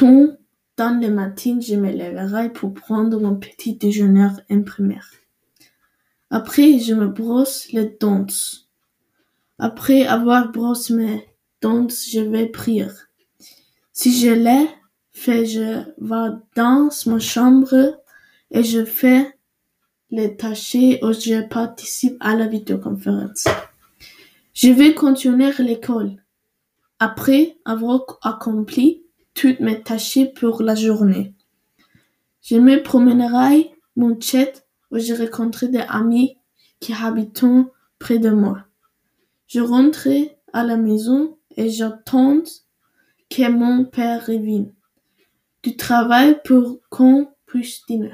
Dans le matin, je me lèverai pour prendre mon petit déjeuner en primaire. Après, je me brosse les dents. Après avoir brossé mes dents, je vais prier. Si je l'ai fait, je vais dans ma chambre et je fais les tâches ou je participe à la vidéoconférence. Je vais continuer l'école. Après avoir accompli toutes mes tâches pour la journée, je me promènerai mon chat où je rencontre des amis qui habitent près de moi. Je rentre à la maison et j'attends que mon père revienne du travail pour qu'on puisse dîner.